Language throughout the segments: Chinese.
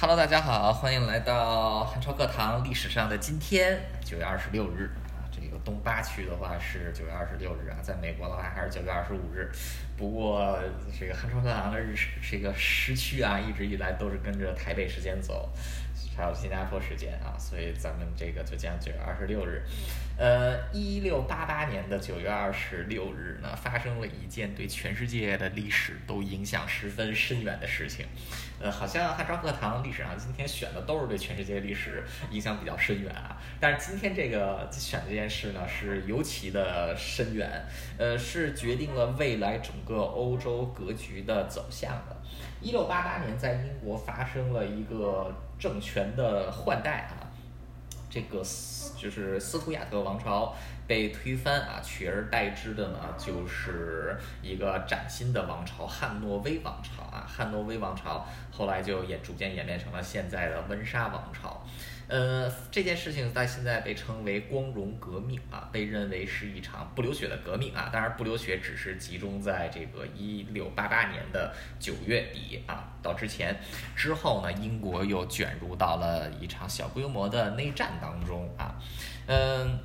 Hello，大家好，欢迎来到汉朝课堂历史上的今天，九月二十六日啊。这个东八区的话是九月二十六日啊，在美国的话还是九月二十五日。不过这个汉朝课堂的日这个时区啊，一直以来都是跟着台北时间走，还有新加坡时间啊，所以咱们这个就讲九月二十六日。呃，一六八八年的九月二十六日呢，发生了一件对全世界的历史都影响十分深远的事情。呃，好像汉朝课堂历史上今天选的都是对全世界历史影响比较深远啊。但是今天这个选这件事呢，是尤其的深远，呃，是决定了未来整个欧洲格局的走向的。一六八八年，在英国发生了一个政权的换代啊。这个斯就是斯图亚特王朝被推翻啊，取而代之的呢，就是一个崭新的王朝——汉诺威王朝啊。汉诺威王朝后来就演逐渐演变成了现在的温莎王朝。呃，这件事情在现在被称为光荣革命啊，被认为是一场不流血的革命啊。当然，不流血只是集中在这个一六八八年的九月底啊，到之前之后呢，英国又卷入到了一场小规模的内战当中啊。嗯，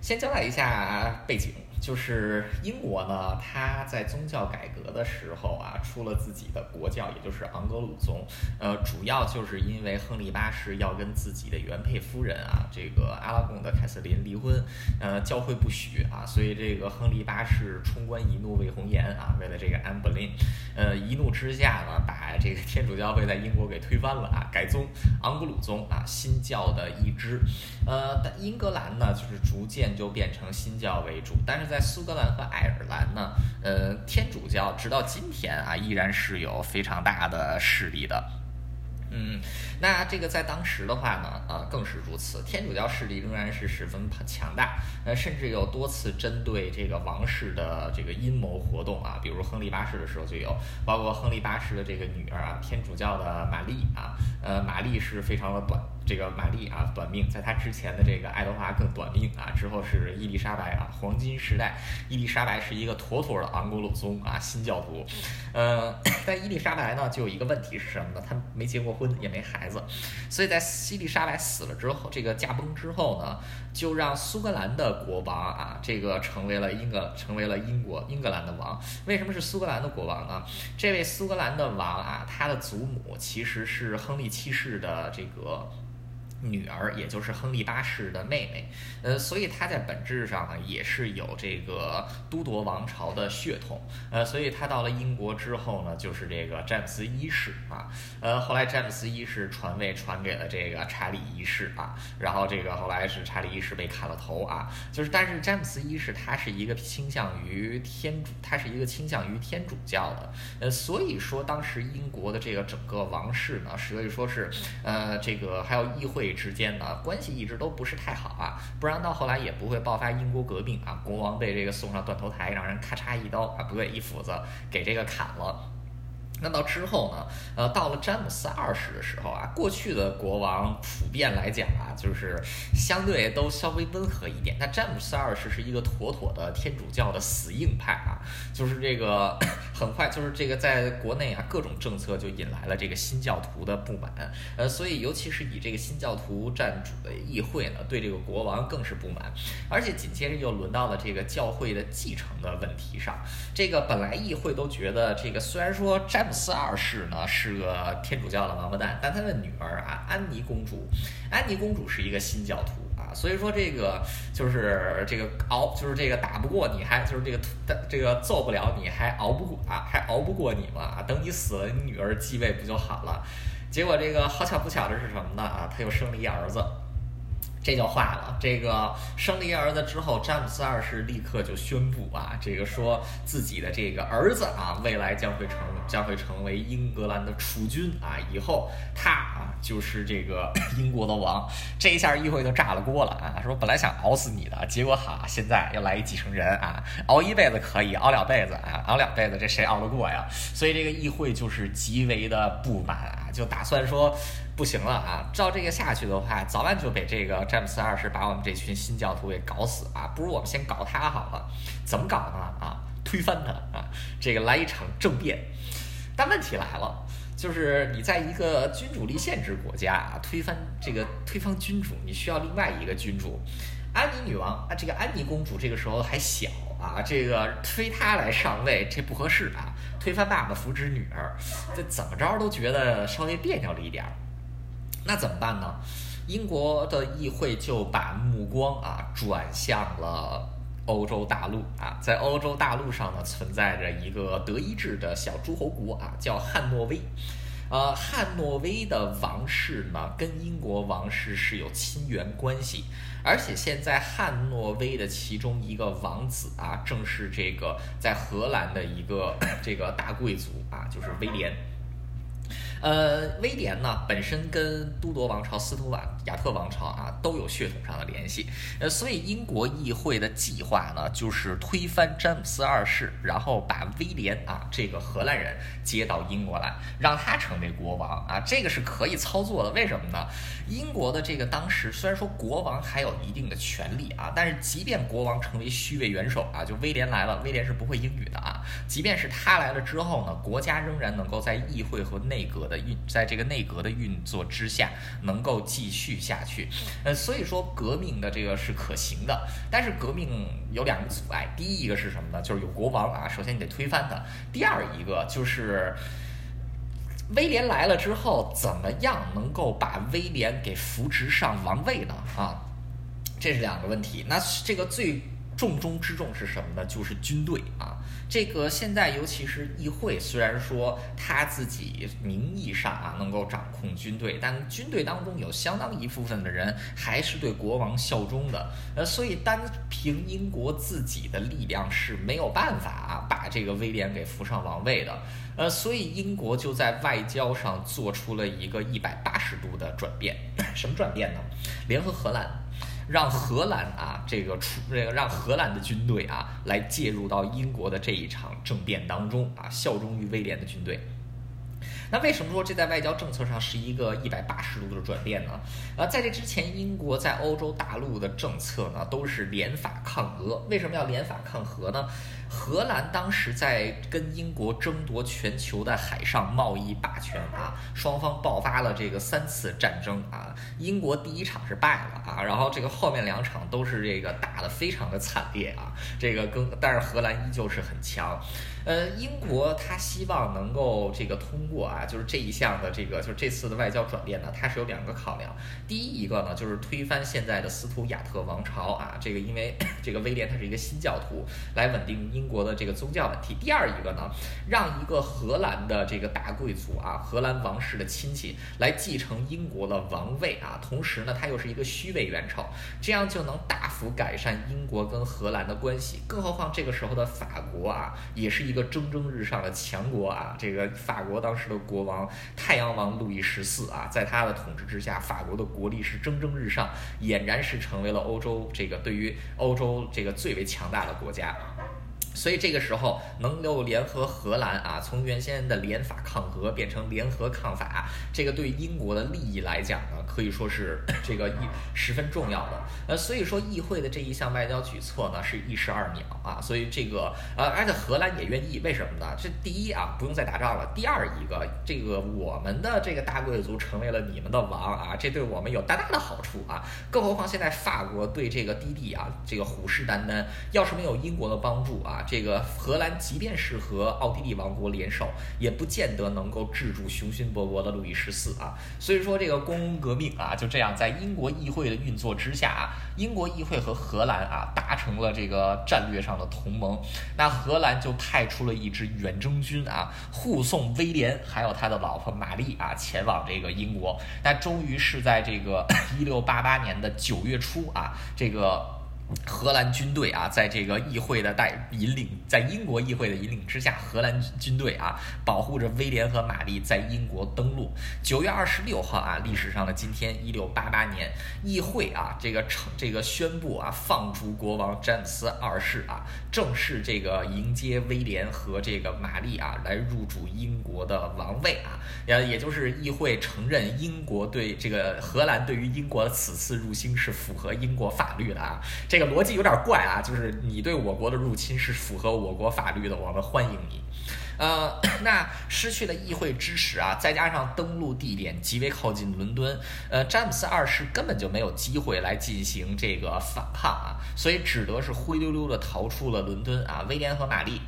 先交代一下背景。就是英国呢，它在宗教改革的时候啊，出了自己的国教，也就是昂格鲁宗。呃，主要就是因为亨利八世要跟自己的原配夫人啊，这个阿拉贡的凯瑟琳离婚，呃，教会不许啊，所以这个亨利八世冲冠一怒为红颜啊，为了这个安布林，呃，一怒之下呢，把这个天主教会在英国给推翻了啊，改宗昂格鲁宗啊，新教的一支。呃，但英格兰呢，就是逐渐就变成新教为主，但是。在苏格兰和爱尔兰呢，呃，天主教直到今天啊，依然是有非常大的势力的。嗯，那这个在当时的话呢，呃，更是如此。天主教势力仍然是十分强大，呃，甚至有多次针对这个王室的这个阴谋活动啊，比如亨利八世的时候就有，包括亨利八世的这个女儿啊，天主教的玛丽啊，呃，玛丽是非常的短，这个玛丽啊短命，在她之前的这个爱德华更短命啊，之后是伊丽莎白啊，黄金时代，伊丽莎白是一个妥妥的昂格鲁宗啊，新教徒，呃，但伊丽莎白呢就有一个问题是什么呢？她没结过。婚也没孩子，所以在伊丽莎白死了之后，这个驾崩之后呢，就让苏格兰的国王啊，这个成为了英格成为了英国英格兰的王。为什么是苏格兰的国王呢？这位苏格兰的王啊，他的祖母其实是亨利七世的这个。女儿，也就是亨利八世的妹妹，呃，所以她在本质上呢也是有这个都铎王朝的血统，呃，所以她到了英国之后呢，就是这个詹姆斯一世啊，呃，后来詹姆斯一世传位传给了这个查理一世啊，然后这个后来是查理一世被砍了头啊，就是但是詹姆斯一世他是一个倾向于天主，他是一个倾向于天主教的，呃，所以说当时英国的这个整个王室呢，所以说是呃这个还有议会。之间的关系一直都不是太好啊，不然到后来也不会爆发英国革命啊，国王被这个送上断头台，让人咔嚓一刀啊，不对，一斧子给这个砍了。那到之后呢？呃，到了詹姆斯二世的时候啊，过去的国王普遍来讲啊，就是相对都稍微温和一点。那詹姆斯二世是一个妥妥的天主教的死硬派啊，就是这个很快就是这个在国内啊各种政策就引来了这个新教徒的不满。呃，所以尤其是以这个新教徒占主的议会呢，对这个国王更是不满。而且紧接着又轮到了这个教会的继承的问题上。这个本来议会都觉得这个虽然说詹。斯二世呢是个天主教的王八蛋，但他的女儿啊，安妮公主，安妮公主是一个新教徒啊，所以说这个就是这个熬，就是这个打不过你还就是这个这个揍不了你还熬不过啊，还熬不过你嘛？等你死了，你女儿继位不就好了？结果这个好巧不巧的是什么呢？啊，他又生了一儿子。这就坏了。这个生了一儿子之后，詹姆斯二世立刻就宣布啊，这个说自己的这个儿子啊，未来将会成将会成为英格兰的储君啊，以后他啊就是这个 英国的王。这一下议会就炸了锅了啊，说本来想熬死你的，结果好，现在又来一继承人啊，熬一辈子可以，熬两辈子啊，熬两辈子这谁熬得过呀？所以这个议会就是极为的不满啊，就打算说。不行了啊！照这个下去的话，早晚就被这个詹姆斯二世把我们这群新教徒给搞死啊！不如我们先搞他好了。怎么搞呢？啊，推翻他啊！这个来一场政变。但问题来了，就是你在一个君主立宪制国家啊，推翻这个推翻君主，你需要另外一个君主。安妮女王啊，这个安妮公主这个时候还小啊，这个推她来上位这不合适啊，推翻爸爸扶植女儿，这怎么着都觉得稍微别扭了一点儿。那怎么办呢？英国的议会就把目光啊转向了欧洲大陆啊，在欧洲大陆上呢存在着一个德意志的小诸侯国啊，叫汉诺威。呃，汉诺威的王室呢跟英国王室是有亲缘关系，而且现在汉诺威的其中一个王子啊，正是这个在荷兰的一个 这个大贵族啊，就是威廉。呃，威廉呢本身跟都铎王朝、斯图瓦亚特王朝啊都有血统上的联系，呃，所以英国议会的计划呢就是推翻詹姆斯二世，然后把威廉啊这个荷兰人接到英国来，让他成为国王啊，这个是可以操作的。为什么呢？英国的这个当时虽然说国王还有一定的权利啊，但是即便国王成为虚位元首啊，就威廉来了，威廉是不会英语的啊，即便是他来了之后呢，国家仍然能够在议会和内阁。的运在这个内阁的运作之下，能够继续下去，呃，所以说革命的这个是可行的，但是革命有两个阻碍，第一一个是什么呢？就是有国王啊，首先你得推翻他，第二一个就是威廉来了之后，怎么样能够把威廉给扶植上王位呢？啊，这是两个问题。那这个最。重中之重是什么呢？就是军队啊！这个现在尤其是议会，虽然说他自己名义上啊能够掌控军队，但军队当中有相当一部分的人还是对国王效忠的。呃，所以单凭英国自己的力量是没有办法啊把这个威廉给扶上王位的。呃，所以英国就在外交上做出了一个一百八十度的转变。什么转变呢？联合荷兰。让荷兰啊，这个出这个让荷兰的军队啊来介入到英国的这一场政变当中啊，效忠于威廉的军队。那为什么说这在外交政策上是一个一百八十度的转变呢？呃，在这之前，英国在欧洲大陆的政策呢都是联法抗俄。为什么要联法抗俄呢？荷兰当时在跟英国争夺全球的海上贸易霸权啊，双方爆发了这个三次战争啊。英国第一场是败了啊，然后这个后面两场都是这个打得非常的惨烈啊。这个跟但是荷兰依旧是很强。呃，英国他希望能够这个通过啊，就是这一项的这个，就是这次的外交转变呢，它是有两个考量。第一一个呢，就是推翻现在的斯图亚特王朝啊，这个因为 这个威廉他是一个新教徒，来稳定英英国的这个宗教问题。第二一个呢，让一个荷兰的这个大贵族啊，荷兰王室的亲戚来继承英国的王位啊，同时呢，他又是一个虚位元首，这样就能大幅改善英国跟荷兰的关系。更何况这个时候的法国啊，也是。一个蒸蒸日上的强国啊，这个法国当时的国王太阳王路易十四啊，在他的统治之下，法国的国力是蒸蒸日上，俨然是成为了欧洲这个对于欧洲这个最为强大的国家。所以这个时候能够联合荷兰啊，从原先的联法抗俄变成联合抗法，这个对英国的利益来讲呢，可以说是 这个一十分重要的。呃，所以说议会的这一项外交举措呢，是一石二鸟啊。所以这个呃，而且荷兰也愿意，为什么呢？这第一啊，不用再打仗了；第二一个，这个我们的这个大贵族成为了你们的王啊，这对我们有大大的好处啊。更何况现在法国对这个低地啊，这个虎视眈眈，要是没有英国的帮助啊。这个荷兰即便是和奥地利王国联手，也不见得能够制住雄心勃勃的路易十四啊。所以说，这个工革命啊，就这样在英国议会的运作之下啊，英国议会和荷兰啊达成了这个战略上的同盟。那荷兰就派出了一支远征军啊，护送威廉还有他的老婆玛丽啊前往这个英国。那终于是在这个 一六八八年的九月初啊，这个。荷兰军队啊，在这个议会的带引领，在英国议会的引领之下，荷兰军队啊，保护着威廉和玛丽在英国登陆。九月二十六号啊，历史上的今天，一六八八年，议会啊，这个成这个宣布啊，放逐国王詹姆斯二世啊，正式这个迎接威廉和这个玛丽啊，来入主英国的王位啊，也也就是议会承认英国对这个荷兰对于英国的此次入侵是符合英国法律的啊，这。个逻辑有点怪啊，就是你对我国的入侵是符合我国法律的，我们欢迎你。呃，那失去了议会支持啊，再加上登陆地点极为靠近伦敦，呃，詹姆斯二世根本就没有机会来进行这个反抗啊，所以只得是灰溜溜的逃出了伦敦啊。威廉和玛丽。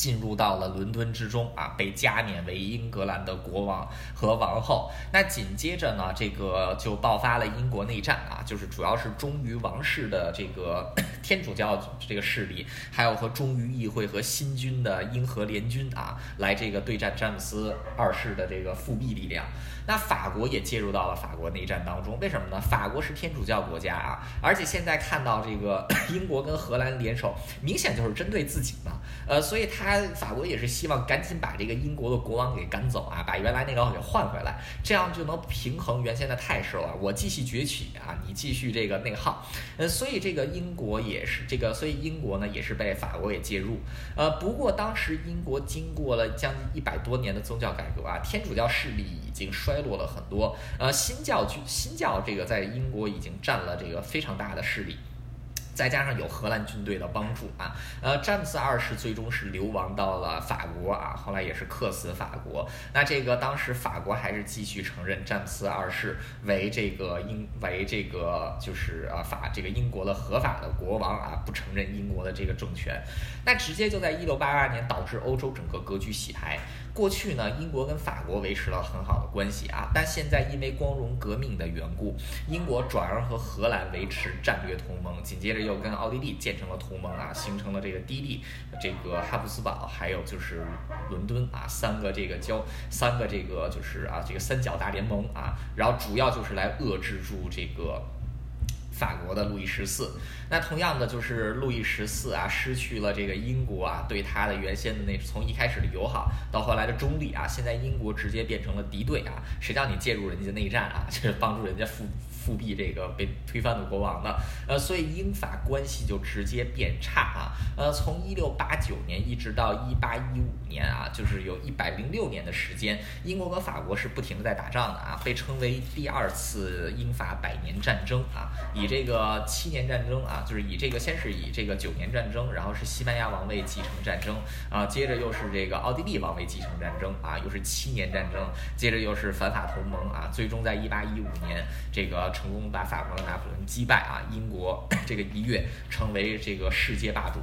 进入到了伦敦之中啊，被加冕为英格兰的国王和王后。那紧接着呢，这个就爆发了英国内战啊，就是主要是忠于王室的这个 天主教这个势力，还有和忠于议会和新军的英荷联军啊，来这个对战詹姆斯二世的这个复辟力量。那法国也介入到了法国内战当中，为什么呢？法国是天主教国家啊，而且现在看到这个 英国跟荷兰联手，明显就是针对自己嘛。呃，所以他法国也是希望赶紧把这个英国的国王给赶走啊，把原来那个给换回来，这样就能平衡原先的态势了。我继续崛起啊，你继续这个内耗。呃，所以这个英国也是这个，所以英国呢也是被法国给介入。呃，不过当时英国经过了将近一百多年的宗教改革啊，天主教势力已经衰落了很多。呃，新教新教这个在英国已经占了这个非常大的势力。再加上有荷兰军队的帮助啊，呃，詹姆斯二世最终是流亡到了法国啊，后来也是客死法国。那这个当时法国还是继续承认詹姆斯二世为这个英为这个就是啊法这个英国的合法的国王啊，不承认英国的这个政权。那直接就在一六八八年导致欧洲整个格局洗牌。过去呢，英国跟法国维持了很好的关系啊，但现在因为光荣革命的缘故，英国转而和荷兰维持战略同盟，紧接着又跟奥地利建成了同盟啊，形成了这个低地、这个哈布斯堡，还有就是伦敦啊，三个这个交三个这个就是啊这个三角大联盟啊，然后主要就是来遏制住这个。法国的路易十四，那同样的就是路易十四啊，失去了这个英国啊对他的原先的那从一开始的友好到后来的中立啊，现在英国直接变成了敌对啊，谁叫你介入人家内战啊，就是帮助人家复复辟这个被推翻的国王的，呃，所以英法关系就直接变差啊，呃，从一六八九年一直到一八一五年啊，就是有一百零六年的时间，英国和法国是不停的在打仗的啊，被称为第二次英法百年战争啊，以这个七年战争啊，就是以这个先是以这个九年战争，然后是西班牙王位继承战争啊，接着又是这个奥地利王位继承战争啊，又是七年战争，接着又是反法同盟啊，最终在一八一五年这个成功把法国的拿破仑击败啊，英国这个一跃成为这个世界霸主。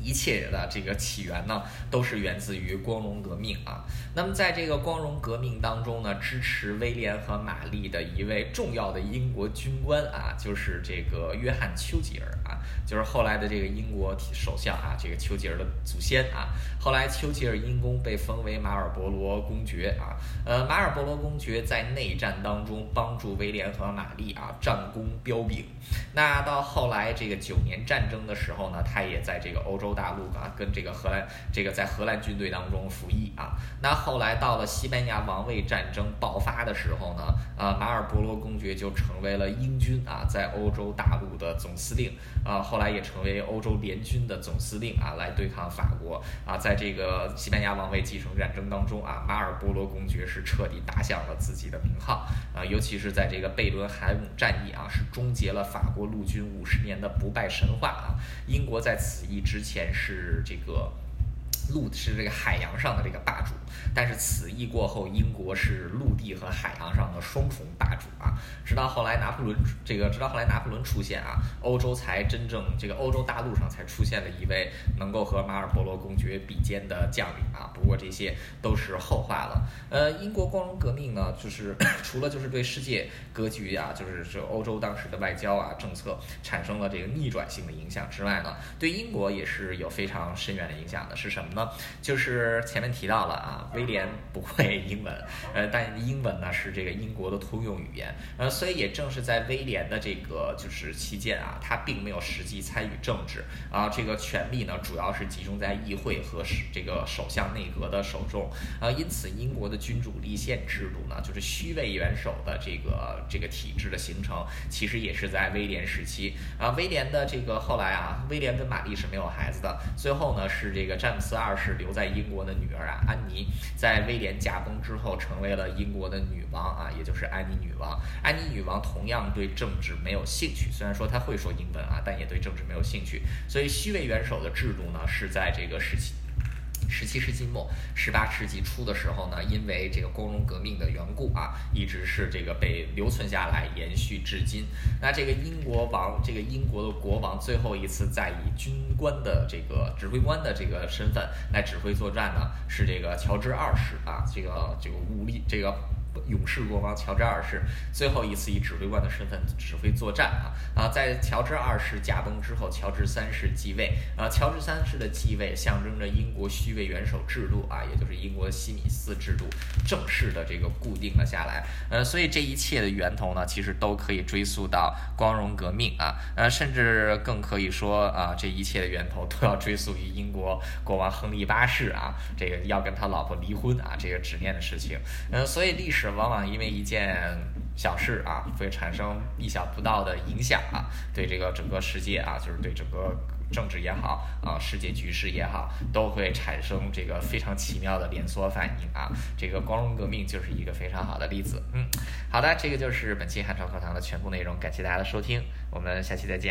一切的这个起源呢，都是源自于光荣革命啊。那么在这个光荣革命当中呢，支持威廉和玛丽的一位重要的英国军官啊，就是这个约翰丘吉尔啊，就是后来的这个英国首相啊，这个丘吉尔的祖先啊。后来丘吉尔因功被封为马尔伯罗公爵啊。呃，马尔伯罗公爵在内战当中帮助威廉和玛丽啊，战功彪炳。那到后来这个九年战争的时候呢，他也在这个欧洲。洲大陆啊，跟这个荷兰，这个在荷兰军队当中服役啊。那后来到了西班牙王位战争爆发的时候呢，啊，马尔伯罗公爵就成为了英军啊，在欧洲大陆的总司令啊。后来也成为欧洲联军的总司令啊，来对抗法国啊。在这个西班牙王位继承战争当中啊，马尔伯罗公爵是彻底打响了自己的名号啊。尤其是在这个贝伦海姆战役啊，是终结了法国陆军五十年的不败神话啊。英国在此役之前。是这个。陆是这个海洋上的这个霸主，但是此役过后，英国是陆地和海洋上的双重霸主啊！直到后来拿破仑这个，直到后来拿破仑出现啊，欧洲才真正这个欧洲大陆上才出现了一位能够和马尔伯罗公爵比肩的将领啊！不过这些都是后话了。呃，英国光荣革命呢，就是除了就是对世界格局啊，就是这欧洲当时的外交啊政策产生了这个逆转性的影响之外呢，对英国也是有非常深远的影响的，是什么呢？就是前面提到了啊，威廉不会英文，呃，但英文呢是这个英国的通用语言，呃，所以也正是在威廉的这个就是期间啊，他并没有实际参与政治。啊，这个权力呢主要是集中在议会和这个首相内阁的手中。啊，因此英国的君主立宪制度呢，就是虚位元首的这个这个体制的形成，其实也是在威廉时期。啊，威廉的这个后来啊，威廉跟玛丽是没有孩子的，最后呢是这个詹姆斯二。二是留在英国的女儿啊，安妮，在威廉驾崩之后成为了英国的女王啊，也就是安妮女王。安妮女王同样对政治没有兴趣，虽然说她会说英文啊，但也对政治没有兴趣。所以虚位元首的制度呢，是在这个时期。十七世纪末、十八世纪初的时候呢，因为这个光荣革命的缘故啊，一直是这个被留存下来，延续至今。那这个英国王，这个英国的国王最后一次在以军官的这个指挥官的这个身份来指挥作战呢，是这个乔治二世啊，这个这个武力这个。勇士国王乔治二世最后一次以指挥官的身份指挥作战啊啊，在乔治二世驾崩之后，乔治三世继位啊。乔治三世的继位象征着英国虚位元首制度啊，也就是英国西敏寺制度正式的这个固定了下来。呃，所以这一切的源头呢，其实都可以追溯到光荣革命啊，呃，甚至更可以说啊，这一切的源头都要追溯于英国国王亨利八世啊，这个要跟他老婆离婚啊，这个执念的事情。嗯，所以历史是。往往因为一件小事啊，会产生意想不到的影响啊，对这个整个世界啊，就是对整个政治也好啊，世界局势也好，都会产生这个非常奇妙的连锁反应啊。这个光荣革命就是一个非常好的例子。嗯，好的，这个就是本期汉朝课堂的全部内容，感谢大家的收听，我们下期再见。